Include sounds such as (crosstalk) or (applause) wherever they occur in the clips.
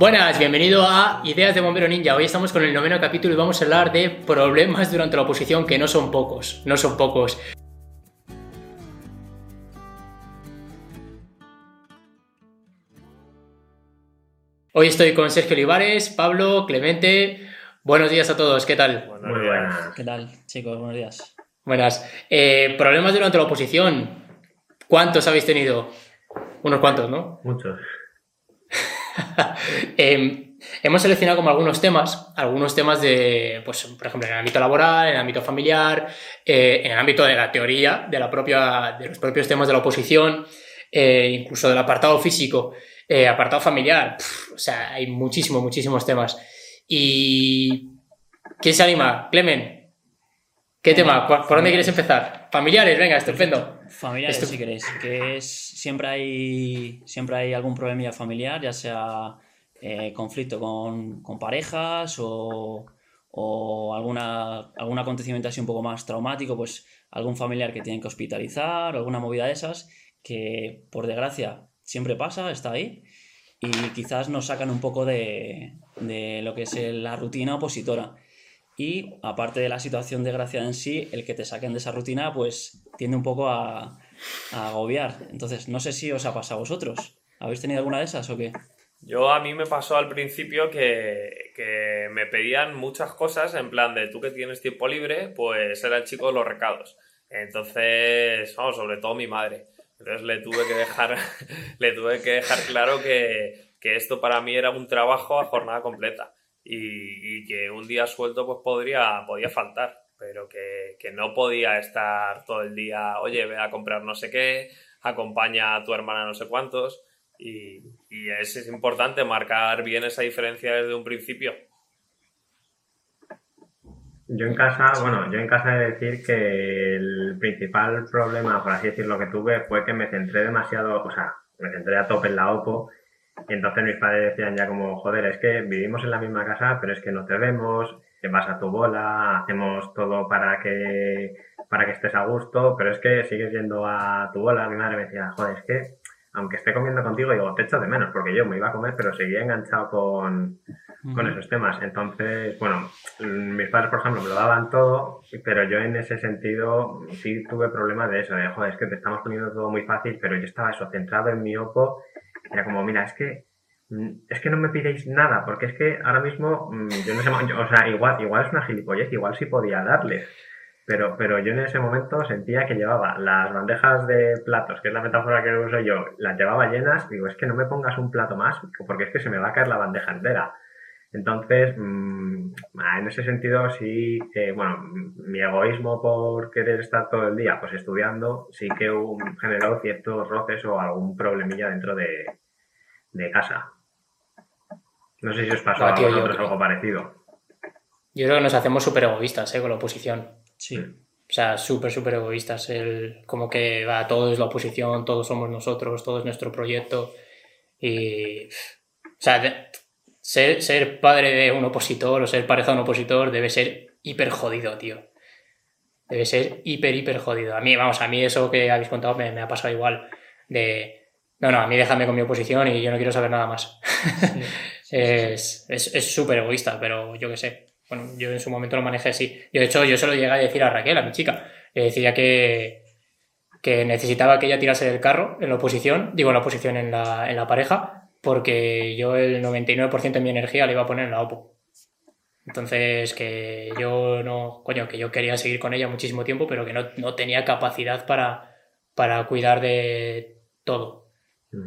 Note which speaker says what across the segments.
Speaker 1: Buenas, bienvenido a Ideas de Bombero Ninja. Hoy estamos con el noveno capítulo y vamos a hablar de problemas durante la oposición, que no son pocos, no son pocos. Hoy estoy con Sergio Olivares, Pablo, Clemente. Buenos días a todos, ¿qué tal?
Speaker 2: Muy buenas.
Speaker 3: ¿Qué tal, chicos? Buenos días.
Speaker 1: Buenas. Eh, problemas durante la oposición. ¿Cuántos habéis tenido? Unos cuantos, ¿no?
Speaker 2: Muchos. (laughs)
Speaker 1: Eh, hemos seleccionado como algunos temas, algunos temas de, pues, por ejemplo, en el ámbito laboral, en el ámbito familiar, eh, en el ámbito de la teoría, de, la propia, de los propios temas de la oposición, eh, incluso del apartado físico, apartado familiar. O sea, hay muchísimos, muchísimos temas. ¿Y quién se anima? Clemen, ¿qué tema? ¿Por, por dónde quieres empezar? Familiares, venga, estupendo.
Speaker 3: Familiares,
Speaker 1: Estu-
Speaker 3: si queréis, que es siempre hay siempre hay algún problemilla familiar, ya sea eh, conflicto con, con parejas o, o alguna, algún acontecimiento así un poco más traumático, pues algún familiar que tienen que hospitalizar, alguna movida de esas, que por desgracia siempre pasa, está ahí, y quizás nos sacan un poco de, de lo que es la rutina opositora. Y aparte de la situación desgraciada en sí, el que te saquen de esa rutina, pues tiende un poco a, agobiar. Entonces, no sé si os ha pasado a vosotros. ¿Habéis tenido alguna de esas o qué?
Speaker 4: Yo a mí me pasó al principio que, que me pedían muchas cosas en plan de tú que tienes tiempo libre, pues era el chico de los recados. Entonces, vamos, sobre todo mi madre. Entonces le tuve que dejar, (laughs) le tuve que dejar claro que, que esto para mí era un trabajo a jornada completa y, que un día suelto pues podría, podía faltar, pero que, que no podía estar todo el día, oye, ve a comprar no sé qué, acompaña a tu hermana no sé cuántos. Y, y es, es importante marcar bien esa diferencia desde un principio.
Speaker 2: Yo en casa, bueno, yo en casa he de decir que el principal problema, por así decirlo, que tuve fue que me centré demasiado, o sea, me centré a tope en la OPO y entonces mis padres decían ya como, joder, es que vivimos en la misma casa, pero es que no te vemos, te vas a tu bola, hacemos todo para que, para que estés a gusto, pero es que sigues yendo a tu bola. Mi madre me decía, joder, es que aunque esté comiendo contigo, digo, te echo de menos, porque yo me iba a comer, pero seguía enganchado con, con esos temas. Entonces, bueno, mis padres, por ejemplo, me lo daban todo, pero yo en ese sentido sí tuve problemas de eso, de, joder, es que te estamos poniendo todo muy fácil, pero yo estaba eso, centrado en mi opo, era como, mira, es que mm, es que no me pidéis nada, porque es que ahora mismo, mm, yo no sé, (laughs) o sea, igual, igual es una gilipollez, igual sí podía darles, pero, pero yo en ese momento sentía que llevaba las bandejas de platos, que es la metáfora que uso yo, las llevaba llenas, digo, es que no me pongas un plato más, porque es que se me va a caer la bandeja entera. Entonces, mm, ah, en ese sentido sí que, bueno, mi egoísmo por querer estar todo el día pues estudiando, sí que generó ciertos roces o algún problemilla dentro de, de casa. No sé si os pasó a
Speaker 1: tío, yo
Speaker 2: vosotros
Speaker 1: creo-
Speaker 2: algo parecido.
Speaker 1: Yo creo que nos hacemos súper egoístas ¿eh? con la oposición.
Speaker 3: Sí.
Speaker 1: O sea, súper, súper egoístas. El, como que va, todo es la oposición, todos somos nosotros, todo es nuestro proyecto. Y. O sea, de- ser, ser padre de un opositor o ser pareja de un opositor debe ser hiper jodido, tío. Debe ser hiper, hiper jodido. A mí, vamos, a mí eso que habéis contado me, me ha pasado igual. De. No, no, a mí déjame con mi oposición y yo no quiero saber nada más. (laughs) es es- es súper egoísta, pero yo qué sé. Bueno, yo en su momento lo manejé así. Yo, de hecho, yo se lo llegué a decir a Raquel, a mi chica. Le decía que, que necesitaba que ella tirase del carro en la oposición, digo en la oposición en la, en la pareja, porque yo el 99% de mi energía la iba a poner en la OPO. Entonces, que yo no, coño, que yo quería seguir con ella muchísimo tiempo, pero que no, no tenía capacidad para, para cuidar de todo.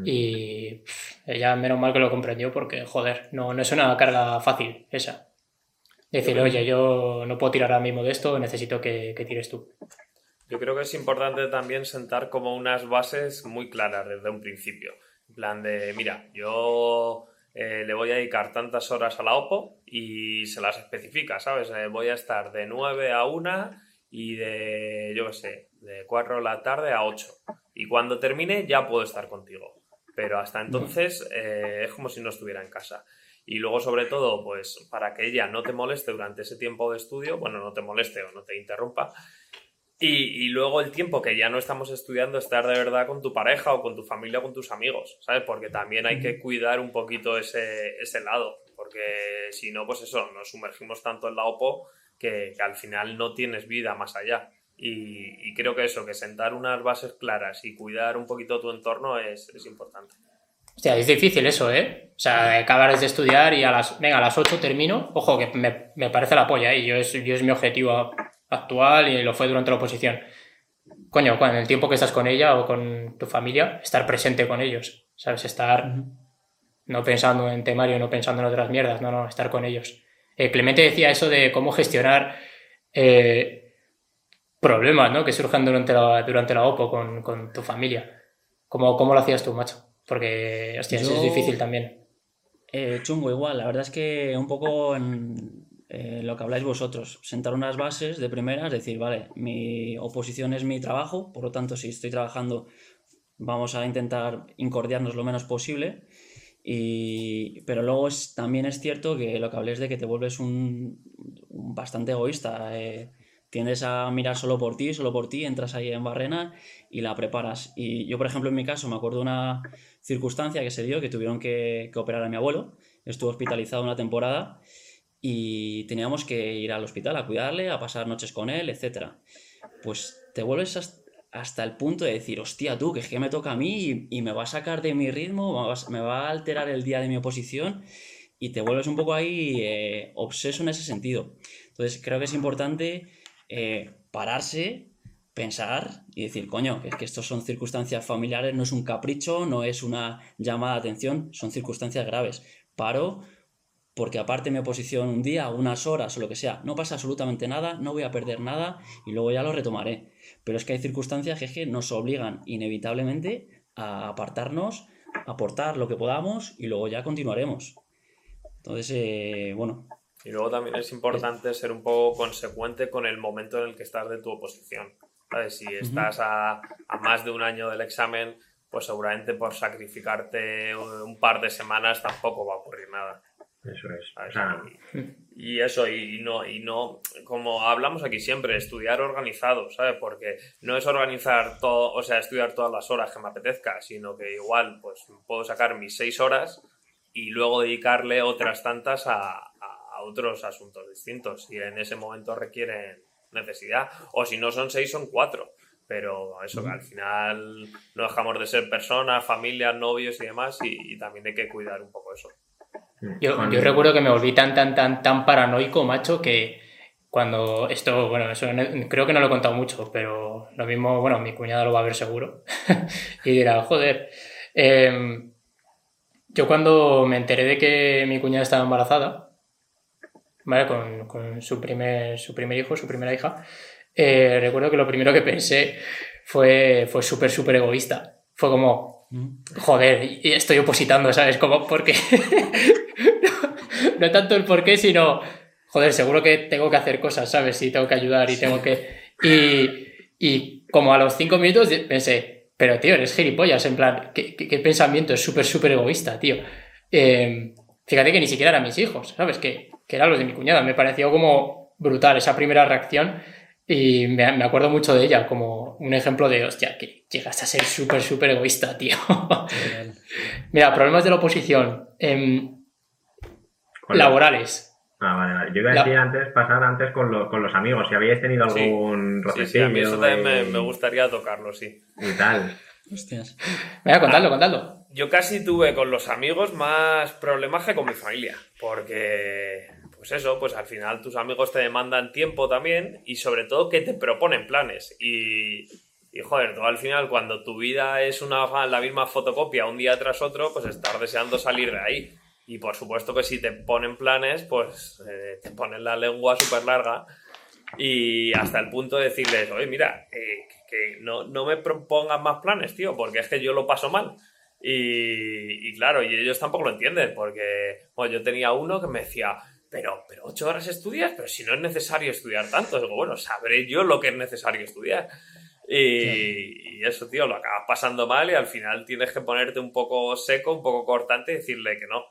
Speaker 1: Y pff, ella menos mal que lo comprendió porque, joder, no, no es una carga fácil esa. Decirle, oye, yo no puedo tirar ahora mismo de esto, necesito que, que tires tú.
Speaker 4: Yo creo que es importante también sentar como unas bases muy claras desde un principio. En plan de, mira, yo eh, le voy a dedicar tantas horas a la OPO y se las especifica, ¿sabes? Eh, voy a estar de 9 a 1 y de, yo qué sé, de 4 de la tarde a 8. Y cuando termine ya puedo estar contigo. Pero hasta entonces eh, es como si no estuviera en casa. Y luego, sobre todo, pues para que ella no te moleste durante ese tiempo de estudio, bueno, no te moleste o no te interrumpa, Y, y, luego el tiempo que ya no estamos estudiando, estar de verdad con tu pareja o con tu familia o con tus amigos, ¿sabes? Porque también hay que cuidar un poquito ese, ese lado, porque si no, pues eso, nos sumergimos tanto en la OPO que, que al final no tienes vida más allá. Y, y, creo que eso, que sentar unas bases claras y cuidar un poquito tu entorno es, es importante.
Speaker 1: Hostia, es difícil eso, ¿eh? O sea, acabar de estudiar y a las, venga, a las 8 termino. Ojo, que me, me parece la polla, ¿eh? Yo es, yo es mi objetivo actual y lo fue durante la oposición. Coño, en el tiempo que estás con ella o con tu familia, estar presente con ellos, ¿sabes? Estar no pensando en temario, no pensando en otras mierdas, no, no, estar con ellos. Eh, Clemente decía eso de cómo gestionar eh, problemas, ¿no? Que surjan durante la, durante la OPO con, con tu familia. ¿Cómo, ¿Cómo, lo hacías tú, macho? Porque, hostia, Yo, eso es difícil también.
Speaker 3: Eh, chungo, igual. La verdad es que un poco en, eh, lo que habláis vosotros, sentar unas bases de primeras, decir, vale, mi oposición es mi trabajo, por lo tanto, si estoy trabajando, vamos a intentar incordiarnos lo menos posible. Y, pero luego es, también es cierto que lo que habléis de que te vuelves un, un bastante egoísta. Eh, tiendes a mirar solo por ti, solo por ti, entras ahí en barrena y la preparas. Y yo, por ejemplo, en mi caso, me acuerdo de una circunstancia que se dio, que tuvieron que, que operar a mi abuelo. Estuvo hospitalizado una temporada y teníamos que ir al hospital a cuidarle, a pasar noches con él, etc. Pues te vuelves hasta el punto de decir, hostia, tú, que es que me toca a mí y, me va a sacar de mi ritmo, me va a alterar el día de mi oposición y te vuelves un poco ahí eh, obseso en ese sentido. Entonces creo que es importante eh, pararse, pensar y decir, coño, es que estos son circunstancias familiares, no es un capricho, no es una llamada de atención, son circunstancias graves. Paro, porque aparte mi oposición un día, unas horas o lo que sea, no pasa absolutamente nada, no voy a perder nada y luego ya lo retomaré. Pero es que hay circunstancias que, es que nos obligan inevitablemente a apartarnos, aportar lo que podamos y luego ya continuaremos. Entonces, eh, bueno.
Speaker 4: Y luego también es importante ser un poco consecuente con el momento en el que estás de tu oposición. ¿Sabes? Si estás a, a más de un año del examen, pues seguramente por sacrificarte un par de semanas tampoco va a ocurrir nada.
Speaker 2: Eso es.
Speaker 4: Sea, y, y, eso, y no, y no, como hablamos aquí siempre, estudiar organizado, ¿sabes? Porque no es organizar todo, o sea, estudiar todas las horas que me apetezca, sino que igual, pues puedo sacar mis seis horas y luego dedicarle otras tantas a otros asuntos distintos, si en ese momento requieren necesidad, o si no son seis, son cuatro. Pero eso, que al final no dejamos de ser personas, familias, novios y demás, y, y también hay que cuidar un poco eso.
Speaker 1: Yo, yo, recuerdo que me volví tan, tan, tan, tan paranoico, macho, que cuando esto, bueno, eso creo que no lo he contado mucho, pero lo mismo, bueno, mi cuñada lo va a ver seguro (laughs) y dirá, joder. Eh, yo cuando me enteré de que mi cuñada estaba embarazada, ¿vale? Con, con su, primer, su primer hijo, su primera hija, eh, recuerdo que lo primero que pensé fue, fue súper, súper egoísta. Fue como, joder, y estoy opositando, ¿sabes? Como porque (laughs) no tanto el por qué, sino, joder, seguro que tengo que hacer cosas, ¿sabes? Y tengo que ayudar y tengo que... Y, y como a los cinco minutos pensé, pero tío, eres gilipollas, en plan, ¿qué, qué, qué pensamiento? Es súper, súper egoísta, tío. Eh, fíjate que ni siquiera eran mis hijos, ¿sabes? Que, que eran los de mi cuñada. Me pareció como brutal esa primera reacción y me, me, acuerdo mucho de ella como un ejemplo de, hostia, que llegas a ser súper, súper egoísta, tío. (laughs) Mira, problemas de la oposición. Eh, laborales.
Speaker 2: Ah, vale, vale. Yo iba a decir la... antes, pasar antes con, lo, con, los amigos, si habíais tenido algún
Speaker 4: sí, sí, sí, a mí eso también me, me, gustaría tocarlo, sí.
Speaker 2: Y tal.
Speaker 3: Hostias.
Speaker 1: Venga, contadlo, contadlo.
Speaker 4: Yo casi tuve con los amigos más problemas que con mi familia, porque, pues eso, pues al final tus amigos te demandan tiempo también y sobre todo que te proponen planes. Y, y joder, tú al final cuando tu vida es una, la misma fotocopia un día tras otro, pues estar deseando salir de ahí. Y por supuesto que si te ponen planes, pues eh, te ponen la lengua súper larga y hasta el punto de decirles, oye, mira, eh, que no, no, me propongan más planes, tío, porque es que yo lo paso mal. Y, y claro, y ellos tampoco lo entienden, porque bueno, yo tenía uno que me decía, pero, pero ocho horas estudias, pero si no es necesario estudiar tanto. Digo, bueno, sabré yo lo que es necesario estudiar. Y, y, eso, tío, lo acabas pasando mal y al final tienes que ponerte un poco seco, un poco cortante y decirle que no,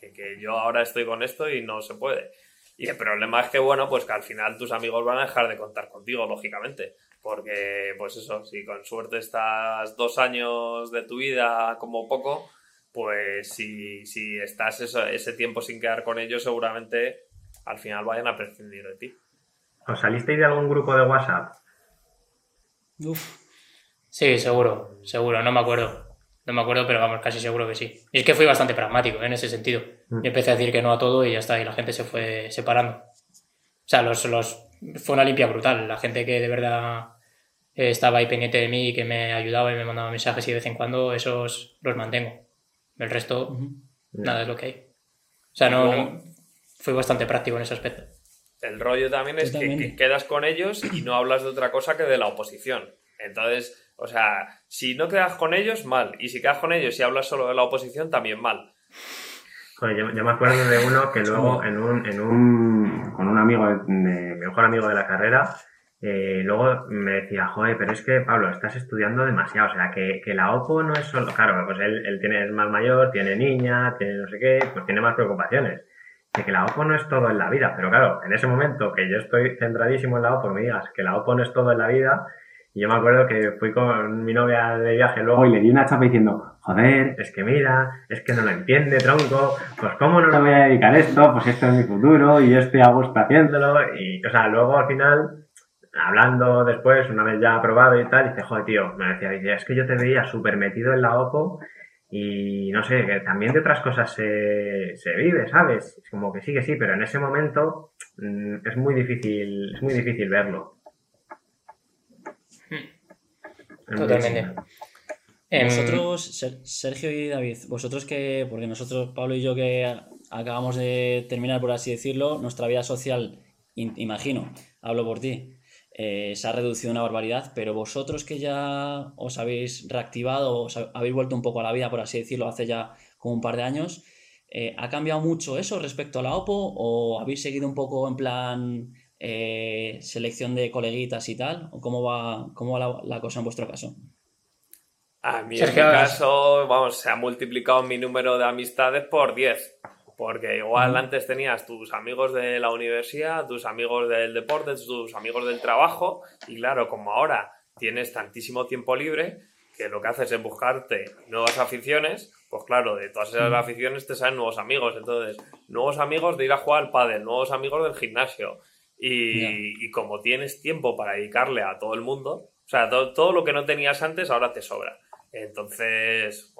Speaker 4: que, que, yo ahora estoy con esto y no se puede. Y el problema es que, bueno, pues que al final tus amigos van a dejar de contar contigo, lógicamente. Porque, pues eso, si con suerte estás dos años de tu vida como poco, pues si, si estás eso, ese tiempo sin quedar con ellos, seguramente al final vayan a prescindir de ti.
Speaker 2: ¿Os salisteis de algún grupo de WhatsApp?
Speaker 3: Uf,
Speaker 1: Sí, seguro, seguro, no me acuerdo. No me acuerdo, pero vamos, casi seguro que sí. Y es que fui bastante pragmático ¿eh? en ese sentido.
Speaker 2: Mm.
Speaker 1: Yo empecé a decir que no a todo y ya está, y la gente se fue separando. O sea, los, los, fue una limpia brutal. La gente que de verdad eh, estaba ahí pendiente de mí y que me ayudaba y me mandaba mensajes y de vez en cuando, esos los mantengo. El resto, nada es lo que hay. O sea, no, no- fui bastante práctico en ese aspecto.
Speaker 4: El rollo también es
Speaker 3: Yo
Speaker 4: que,
Speaker 3: también.
Speaker 4: que quedas con ellos y no hablas de otra cosa que de la oposición. Entonces, o sea, si no quedas con ellos, mal. Y si quedas con ellos y hablas solo de la oposición, también mal.
Speaker 2: Joder, yo, yo me acuerdo de uno que luego en un, en un con un amigo, de, de- mi mejor amigo de la carrera, eh, luego me decía, joder, pero es que Pablo, estás estudiando demasiado, o sea, que, que la OPO no es solo, claro, pues él, él tiene, es más mayor, tiene niña, tiene no sé qué, pues tiene más preocupaciones. De que la OPO no es todo en la vida, pero claro, en ese momento que yo estoy centradísimo en la OPO, me digas que la OPO no es todo en la vida, y yo me acuerdo que fui con mi novia de viaje luego y le di una chapa diciendo, joder, es que mira, es que no lo entiende, tronco, pues cómo no le voy a dedicar esto, pues esto es mi futuro y yo estoy a gusto haciéndolo. Y, o sea, luego al final, hablando después, una vez ya aprobado y tal, dice, joder, tío, me decía, dice, es que yo te veía súper metido en la OPO y no sé, que también de otras cosas se, se vive, ¿sabes? Es como que sí, que sí, pero en ese momento mm, es muy difícil, es muy difícil verlo. Muy
Speaker 1: Totalmente.
Speaker 2: Difícil.
Speaker 1: Em,
Speaker 3: Vosotros, Ser- Sergio y David, vosotros que, porque nosotros, Pablo y yo, que acabamos de terminar, por así decirlo, nuestra vida social, in- imagino, hablo por ti, eh, se ha reducido una barbaridad, pero vosotros que ya os habéis reactivado, os ha- habéis vuelto un poco a la vida, por así decirlo, hace ya como un par de años, eh, ¿ha cambiado mucho eso respecto a la OPO o habéis seguido un poco en plan eh, selección de coleguitas y tal? ¿O cómo va, cómo va la- la cosa en vuestro caso?
Speaker 4: A mí
Speaker 1: Sergio,
Speaker 4: en mi caso, vamos, se ha multiplicado mi número de amistades por 10. Porque igual antes tenías tus amigos de la universidad, tus amigos del deporte, tus amigos del trabajo. Y claro, como ahora tienes tantísimo tiempo libre, que lo que haces es buscarte nuevas aficiones, pues claro, de todas esas aficiones te salen nuevos amigos. Entonces, nuevos amigos de ir a jugar al pádel, nuevos amigos del gimnasio. Y,
Speaker 3: Ya.
Speaker 4: y como tienes tiempo para dedicarle a todo el mundo, o sea, to- todo lo que no tenías antes ahora te sobra. Entonces,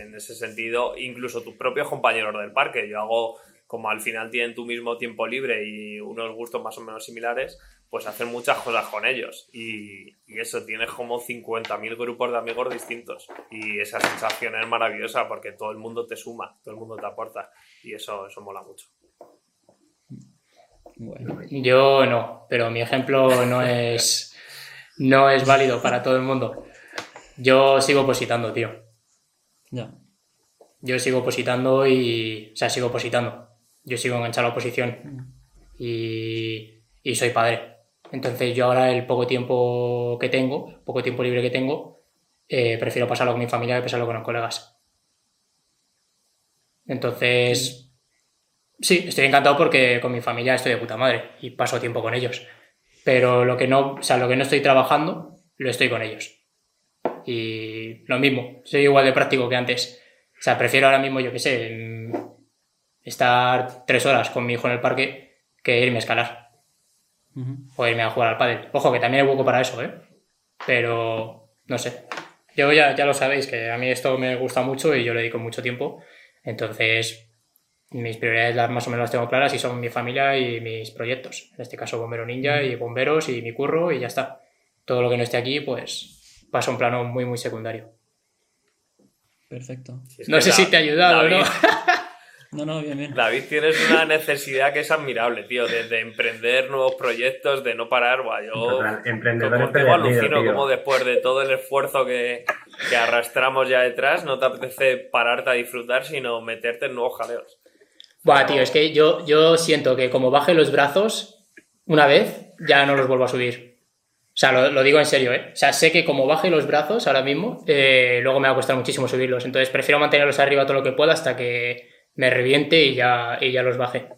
Speaker 4: en ese sentido, incluso tus propios compañeros del parque, yo hago, como al final tienen tu mismo tiempo libre y unos gustos más o menos similares, pues hacer muchas cosas con ellos. Y, y eso, tienes como 50.000 grupos de amigos distintos. Y esa sensación es maravillosa porque todo el mundo te suma, todo el mundo te aporta. Y eso, eso mola mucho.
Speaker 3: Bueno.
Speaker 1: Yo no, pero mi ejemplo no es, no es válido para todo el mundo. Yo sigo opositando, tío.
Speaker 3: Ya.
Speaker 1: Yo sigo opositando y. O sea, sigo opositando. Yo sigo enganchado a la oposición. Y, y soy padre. Entonces, yo ahora, el poco tiempo que tengo, poco tiempo libre que tengo, eh, prefiero pasarlo con mi familia que pasarlo con los colegas. Entonces. Sí, estoy encantado porque con mi familia estoy de puta madre y paso tiempo con ellos. Pero lo que no, o sea, lo que no estoy trabajando, lo estoy con ellos. Y lo mismo, soy igual de práctico que antes. O sea, prefiero ahora mismo, yo qué sé, mm, estar tres horas con mi hijo en el parque que irme a escalar o irme a jugar al pádel. Ojo, que también hay hueco para eso, ¿eh? Pero, no sé. Yo ya, ya lo sabéis, que a mí esto me gusta mucho y yo le dedico mucho tiempo. Entonces, mis prioridades las más o menos las tengo claras y son mi familia y mis proyectos. En este caso, Bombero Ninja y bomberos y mi curro y ya está. Todo lo que no esté aquí, pues pasa a un plano muy, muy secundario.
Speaker 3: Perfecto.
Speaker 4: Si
Speaker 1: No sé si te ha ayudado,
Speaker 4: David,
Speaker 1: ¿no? (laughs)
Speaker 3: No, no, bien, bien.
Speaker 4: David, tienes una necesidad que es admirable, tío, de, de emprender nuevos proyectos, de no parar. Buah, yo
Speaker 2: emprendedor
Speaker 4: contigo alucino
Speaker 2: tío.
Speaker 4: como después de todo el esfuerzo que, que arrastramos ya detrás, no te apetece pararte a disfrutar, sino meterte en nuevos jaleos.
Speaker 1: Buah, tío, es que yo, yo siento que como baje los brazos una vez, ya no los vuelvo a subir. O sea, lo, digo en serio, ¿eh? O sea, sé que como baje los brazos ahora mismo, eh, luego me va a costar muchísimo subirlos. Entonces prefiero mantenerlos arriba todo lo que pueda hasta que me reviente y ya, y ya los baje.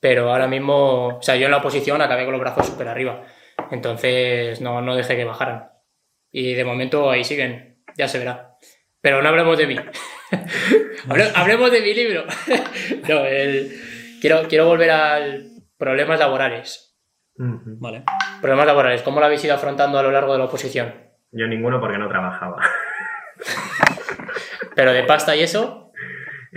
Speaker 1: pero ahora mismo, o sea, yo en la oposición acabé con los brazos súper arriba. Entonces no, no dejé que bajaran. Y de momento ahí siguen, ya se verá. Pero no hablemos de mí. (laughs) Hable- hablemos de mi libro. (laughs) no, el- quiero, quiero volver al problemas laborales.
Speaker 3: Vale.
Speaker 1: Problemas laborales, ¿cómo lo habéis ido afrontando a lo largo de la oposición?
Speaker 2: Yo ninguno porque no trabajaba. (laughs)
Speaker 1: Pero de pasta y eso,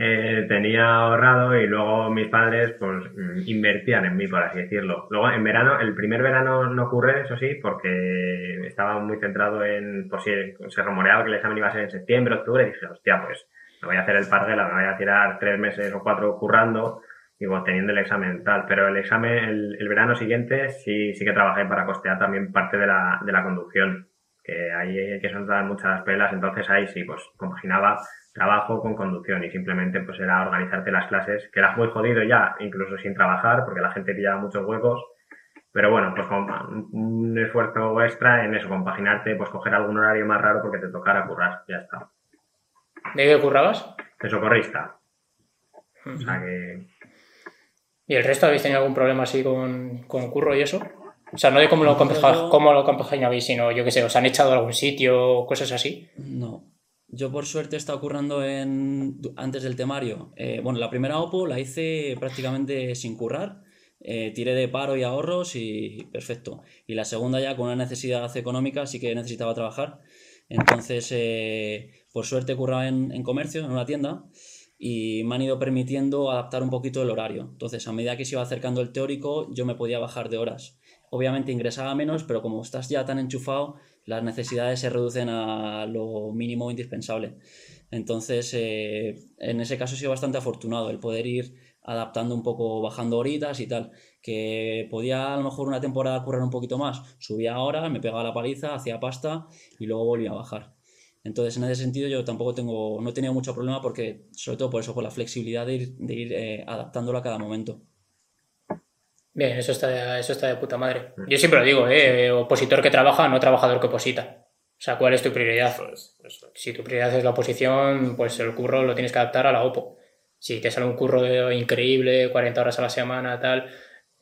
Speaker 2: Eh, tenía ahorrado y luego mis padres pues mm, invertían en mí, por así decirlo. Luego en verano, el primer verano no ocurre, eso sí, porque estaba muy centrado en, por si se rumoreaba que el examen iba a ser en septiembre, octubre, y dije, hostia, pues me voy a hacer el parguela, me voy a tirar tres meses o cuatro currando y bueno, teniendo el examen tal. Pero el examen, el, el verano siguiente sí, sí que trabajé para costear también parte de la, de la conducción, que ahí hay que soltar muchas pelas, entonces ahí sí, pues compaginaba trabajo con conducción y simplemente pues era organizarte las clases, que era muy jodido ya, incluso sin trabajar, porque la gente pillaba muchos huecos, pero bueno, pues con un esfuerzo extra en eso, compaginarte, pues coger algún horario más raro porque te tocara currar, ya está.
Speaker 1: ¿de qué currabas?
Speaker 2: De socorrista. O sea que
Speaker 1: ¿Y el resto habéis tenido algún problema así con, con curro y eso? O sea, no de cómo lo,
Speaker 3: Yo-
Speaker 1: cómo lo compaginabais, sino yo qué sé, os han echado a algún sitio o cosas así.
Speaker 3: No. Yo por suerte he estado currando en, antes del temario. Eh, bueno, la primera OPO la hice prácticamente sin currar. Eh, tiré de paro y ahorros y perfecto. Y la segunda ya con una necesidad económica sí que necesitaba trabajar. Entonces, eh, por suerte curraba en, en comercio, en una tienda, y me han ido permitiendo adaptar un poquito el horario. Entonces, a medida que se iba acercando el teórico, yo me podía bajar de horas. Obviamente ingresaba menos, pero como estás ya tan enchufado, las necesidades se reducen a lo mínimo indispensable. Entonces, eh, en ese caso he sido bastante afortunado el poder ir adaptando un poco, bajando horitas y tal. Que podía a lo mejor una temporada currar un poquito más. Subía ahora, me pegaba la paliza, hacía pasta y luego volvía a bajar. Entonces, en ese sentido, yo tampoco tengo, no he tenido mucho problema porque, sobre todo por eso, por la flexibilidad de ir, de ir eh, adaptándolo a cada momento.
Speaker 1: Bien, eso está, de, eso está de puta madre. Yo siempre lo digo, ¿eh? Opositor que trabaja, no trabajador que oposita. O sea, ¿cuál es tu prioridad?
Speaker 4: Eso es, eso es.
Speaker 1: Si tu prioridad es la oposición, pues el curro lo tienes que adaptar a la OPO. Si te sale un curro de- increíble, 40 horas a la semana, tal,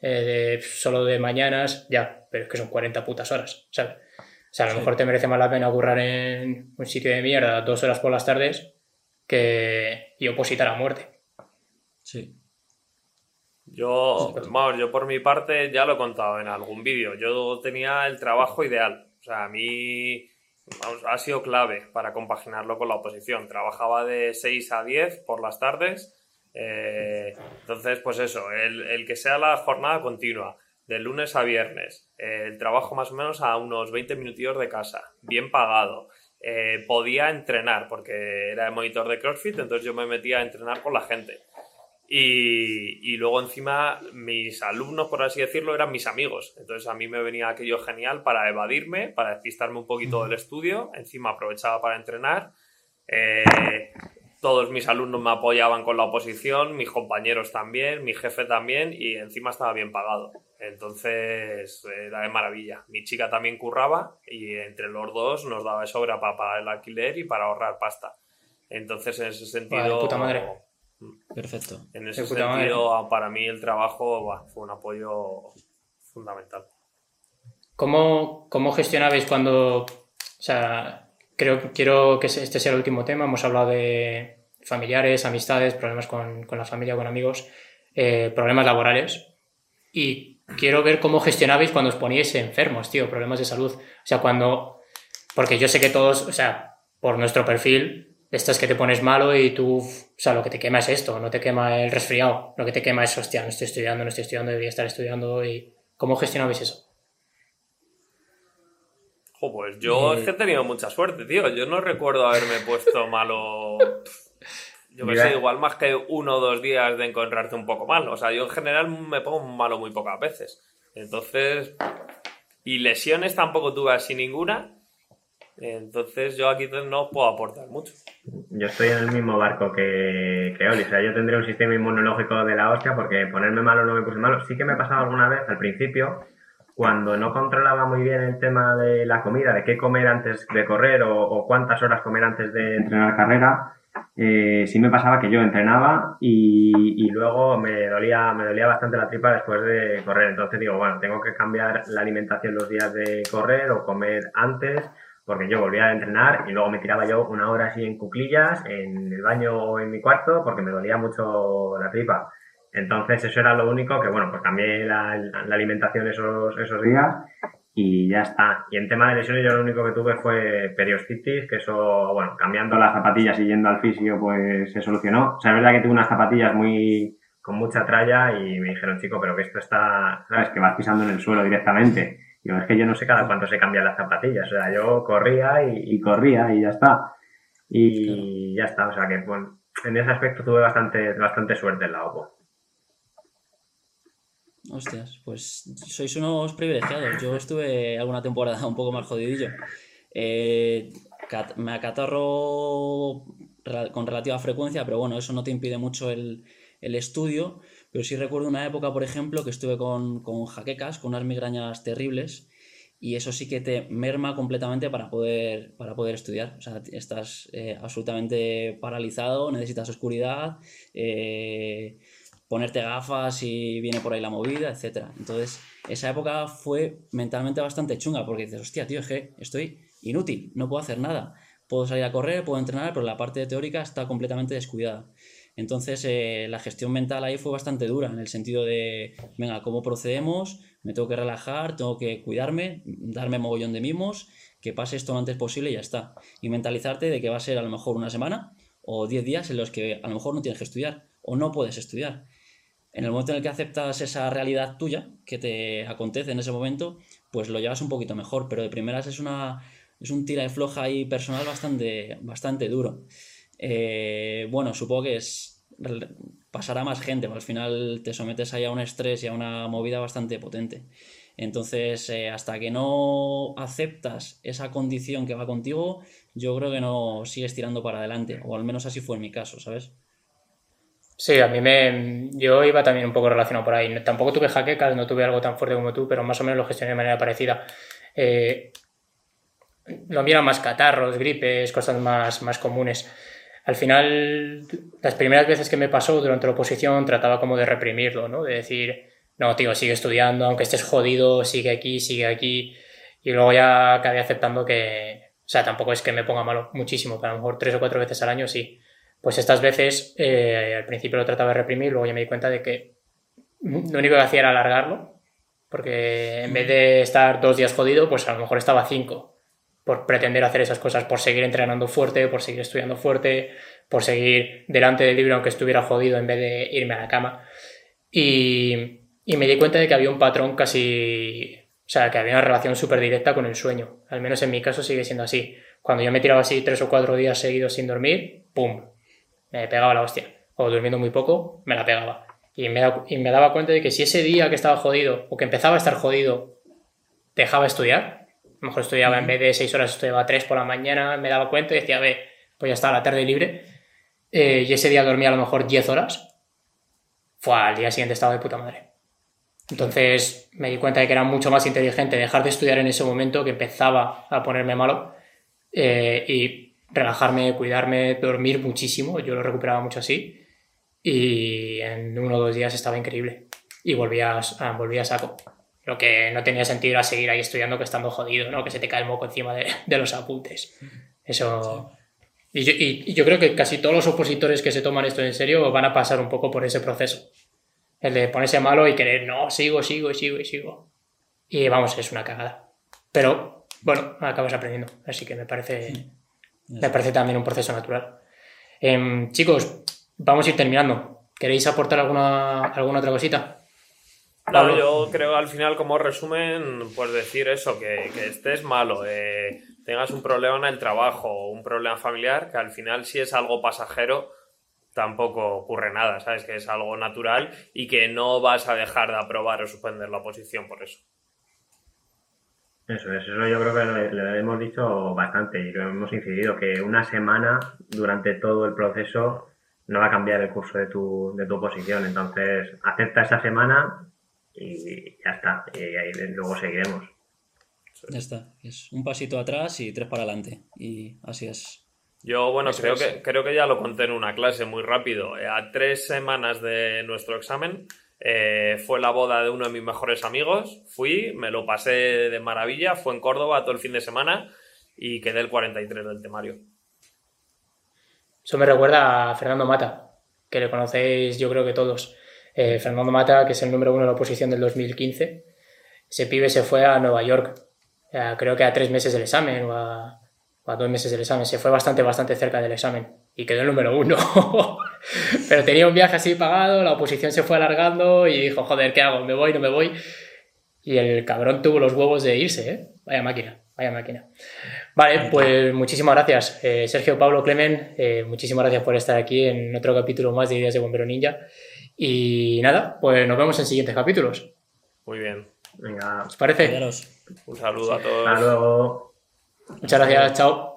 Speaker 1: eh, de- solo de mañanas, ya, pero es que son 40 putas horas, ¿sabes? O sea, a lo
Speaker 3: Sí.
Speaker 1: mejor te merece más la pena currar en un sitio de mierda dos horas por las tardes que y opositar a muerte.
Speaker 3: Sí.
Speaker 4: Yo, vamos, yo por mi parte ya lo he contado en algún vídeo. Yo tenía el trabajo ideal. O sea, a mí vamos, ha sido clave para compaginarlo con la oposición. Trabajaba de 6 a 10 por las tardes. eh, entonces, pues eso, el, el que sea la jornada continua, de lunes a viernes, eh, el trabajo más o menos a unos 20 minutillos de casa, bien pagado. eh, podía entrenar porque era el monitor de CrossFit, entonces yo me metía a entrenar con la gente. Y, y luego encima mis alumnos, por así decirlo, eran mis amigos. Entonces a mí me venía aquello genial para evadirme, para despistarme un poquito del estudio. Encima aprovechaba para entrenar. Eh, todos mis alumnos me apoyaban con la oposición, mis compañeros también, mi jefe también y encima estaba bien pagado. Entonces era de maravilla. Mi chica también curraba y entre los dos nos daba de sobra para pagar el alquiler y para ahorrar pasta. Entonces en ese sentido...
Speaker 1: puta madre.
Speaker 3: Perfecto.
Speaker 4: En ese
Speaker 1: madre.
Speaker 4: sentido, para mí el trabajo fue un apoyo fundamental.
Speaker 1: ¿Cómo, cómo gestionabais cuando, o sea, creo quiero que este sea el último tema, hemos hablado de familiares, amistades, problemas con, con la familia, con amigos, eh, problemas laborales y quiero ver cómo gestionabais cuando os poníais enfermos, tío, problemas de salud, o sea, cuando, porque yo sé que todos, o sea, por nuestro perfil, estás que te pones malo y tú, o sea, lo que te quema es esto, no te quema el resfriado, lo que te quema es, hostia, no estoy estudiando, no estoy estudiando, debería estar estudiando y ¿cómo gestionabais eso?
Speaker 4: Jo, pues yo
Speaker 3: Eh.
Speaker 4: es que he tenido mucha suerte, tío. Yo no recuerdo haberme puesto malo. (laughs) Yo que
Speaker 2: Mira.
Speaker 4: sé, igual más que uno o dos días de encontrarte un poco mal. O sea, yo en general me pongo malo muy pocas veces. Entonces. Y lesiones tampoco tuve así ninguna. Entonces yo aquí no puedo aportar mucho.
Speaker 2: Yo estoy en el mismo barco que, que Oli. O sea, yo tendré un sistema inmunológico de la hostia porque ponerme malo no me puse malo. Sí que me ha pasado alguna vez al principio cuando no controlaba muy bien el tema de la comida, de qué comer antes de correr o, cuántas horas comer antes de entrenar carrera, eh, sí me pasaba que yo entrenaba y, luego me dolía, me dolía bastante la tripa después de correr. Entonces digo, bueno, tengo que cambiar la alimentación los días de correr o comer antes, porque yo volvía a entrenar y luego me tiraba yo una hora así en cuclillas, en el baño o en mi cuarto, porque me dolía mucho la tripa. Entonces eso era lo único que, bueno, pues cambié la, alimentación esos, esos días y ya está. Y en tema de lesiones yo lo único que tuve fue periostitis, que eso, bueno, cambiando las zapatillas y yendo al fisio, pues se solucionó. O sea, es verdad que tuve unas zapatillas muy con mucha tralla y me dijeron, chico, pero que esto está, ¿sabes? Que vas pisando en el suelo directamente. Y es que yo no sé cada cuánto se cambian las zapatillas. O sea, yo corría y, corría y ya está. Y ya está. O sea que, bueno, en ese aspecto tuve bastante, bastante suerte en la OPO.
Speaker 3: Hostias, pues sois unos privilegiados. Yo estuve alguna temporada un poco más jodidillo. Eh, me acatarro con relativa frecuencia, pero bueno, eso no te impide mucho el, estudio. Pero sí recuerdo una época, por ejemplo, que estuve con, con jaquecas, con unas migrañas terribles, y eso sí que te merma completamente para poder, para poder estudiar. O sea, estás eh, absolutamente paralizado, necesitas oscuridad. Eh, ponerte gafas y viene por ahí la movida, etc. Entonces, esa época fue mentalmente bastante chunga porque dices, hostia, tío, es que estoy inútil, no puedo hacer nada. Puedo salir a correr, puedo entrenar, pero la parte teórica está completamente descuidada. Entonces, eh, la gestión mental ahí fue bastante dura, en el sentido de, venga, ¿cómo procedemos? Me tengo que relajar, tengo que cuidarme, darme mogollón de mimos, que pase esto lo antes posible y ya está. Y mentalizarte de que va a ser a lo mejor una semana o 10 días en los que a lo mejor no tienes que estudiar o no puedes estudiar en el momento en el que aceptas esa realidad tuya que te acontece en ese momento, pues lo llevas un poquito mejor, pero de primeras es una es un tira de floja y personal bastante, bastante duro. Eh, bueno, supongo que es pasará más gente, al final te sometes ahí a un estrés y a una movida bastante potente. Entonces, eh, hasta que no aceptas esa condición que va contigo, yo creo que no sigues tirando para adelante, o al menos así fue en mi caso, ¿sabes?
Speaker 1: Sí, a mí me. Yo iba también un poco relacionado por ahí. Tampoco tuve jaquecas, no tuve algo tan fuerte como tú, pero más o menos lo gestioné de manera parecida. Eh, lo mío más catarros, gripes, cosas más, más comunes. Al final, las primeras veces que me pasó durante la oposición trataba como de reprimirlo, ¿no? De decir, no, tío, sigue estudiando, aunque estés jodido, sigue aquí, sigue aquí. Y luego ya acabé aceptando que, o sea, tampoco es que me ponga malo muchísimo, pero a lo mejor tres o cuatro veces al año sí pues estas veces eh, al principio lo trataba de reprimir, luego ya me di cuenta de que lo único que hacía era alargarlo, porque en vez de estar dos días jodido, pues a lo mejor estaba cinco, por pretender hacer esas cosas, por seguir entrenando fuerte, por seguir estudiando fuerte, por seguir delante del libro aunque estuviera jodido en vez de irme a la cama. Y, y me di cuenta de que había un patrón casi... O sea, que había una relación súper directa con el sueño. Al menos en mi caso sigue siendo así. Cuando yo me tiraba así tres o cuatro días seguidos sin dormir, ¡pum! Me pegaba la hostia. O durmiendo muy poco, me la pegaba. Y me, y me daba cuenta de que si ese día que estaba jodido o que empezaba a estar jodido dejaba de estudiar, a lo mejor estudiaba en vez de seis horas, estudiaba tres por la mañana, me daba cuenta y decía, ve, pues ya está la tarde libre. Eh, y ese día dormía a lo mejor 10 horas. Fue al día siguiente estaba de puta madre. Entonces me di cuenta de que era mucho más inteligente dejar de estudiar en ese momento que empezaba a ponerme malo eh, y relajarme, cuidarme, dormir muchísimo. Yo lo recuperaba mucho así. Y en uno o dos días estaba increíble. Y volvía a, a saco. Lo que no tenía sentido era seguir ahí estudiando que estando jodido, ¿no? Que se te cae el moco encima de, (laughs) los apuntes. Eso... Y yo, y yo, creo que casi todos los opositores que se toman esto en serio van a pasar un poco por ese proceso. El de ponerse malo y querer, no, sigo, sigo, sigo y sigo. Y vamos, es una cagada. Pero, bueno, acabas aprendiendo. Así que me parece, me parece también un proceso natural. Em, chicos, vamos a ir terminando. ¿Queréis aportar alguna, alguna otra cosita?
Speaker 4: No, yo creo al final, como resumen, pues decir eso, que, estés malo, eh, tengas un problema en el trabajo, un problema familiar, que al final si es algo pasajero, tampoco ocurre nada, ¿sabes? Que es algo natural y que no vas a dejar de aprobar o suspender la oposición por eso.
Speaker 2: Eso es, eso yo creo que lo, hemos dicho bastante y lo hemos incidido, que una semana durante todo el proceso no va a cambiar el curso de tu, de tu oposición. Entonces, acepta esa semana y ya está. Y ahí luego seguiremos.
Speaker 3: Ya está. Es un pasito atrás y tres para adelante. Y así es.
Speaker 4: Yo, bueno,
Speaker 1: Eso
Speaker 4: creo
Speaker 1: es.
Speaker 4: que, creo que ya lo conté en una clase muy rápido. Eh, A tres semanas de nuestro examen eh, fue la boda de uno de mis mejores amigos. Fui, me lo pasé de maravilla. Fue en Córdoba todo el fin de semana y quedé el 43 del temario.
Speaker 1: Eso me recuerda a Fernando Mata, que le conocéis yo creo que todos. Eh, Fernando Mata, que es el número uno de la oposición del 2015. Ese pibe se fue a Nueva York, creo que a tres meses del examen o a, o a dos meses del examen. Se fue bastante, bastante cerca del examen y quedó el número uno. (laughs) Pero tenía un viaje así pagado, la oposición se fue alargando y dijo, joder, ¿qué hago? ¿Me voy? ¿No me voy? Y el cabrón tuvo los huevos de irse, ¿eh? Vaya máquina, vaya máquina. Vale, pues muchísimas gracias, eh, Sergio, Pablo, Clemen. eh, muchísimas gracias por estar aquí en otro capítulo más de Ideas de Bombero Ninja. Y nada, pues nos vemos en siguientes capítulos.
Speaker 4: Muy bien.
Speaker 2: Venga,
Speaker 1: ¿Os parece?
Speaker 3: Cuidaros.
Speaker 4: Un saludo a todos.
Speaker 2: hasta luego.
Speaker 1: Muchas gracias, chao.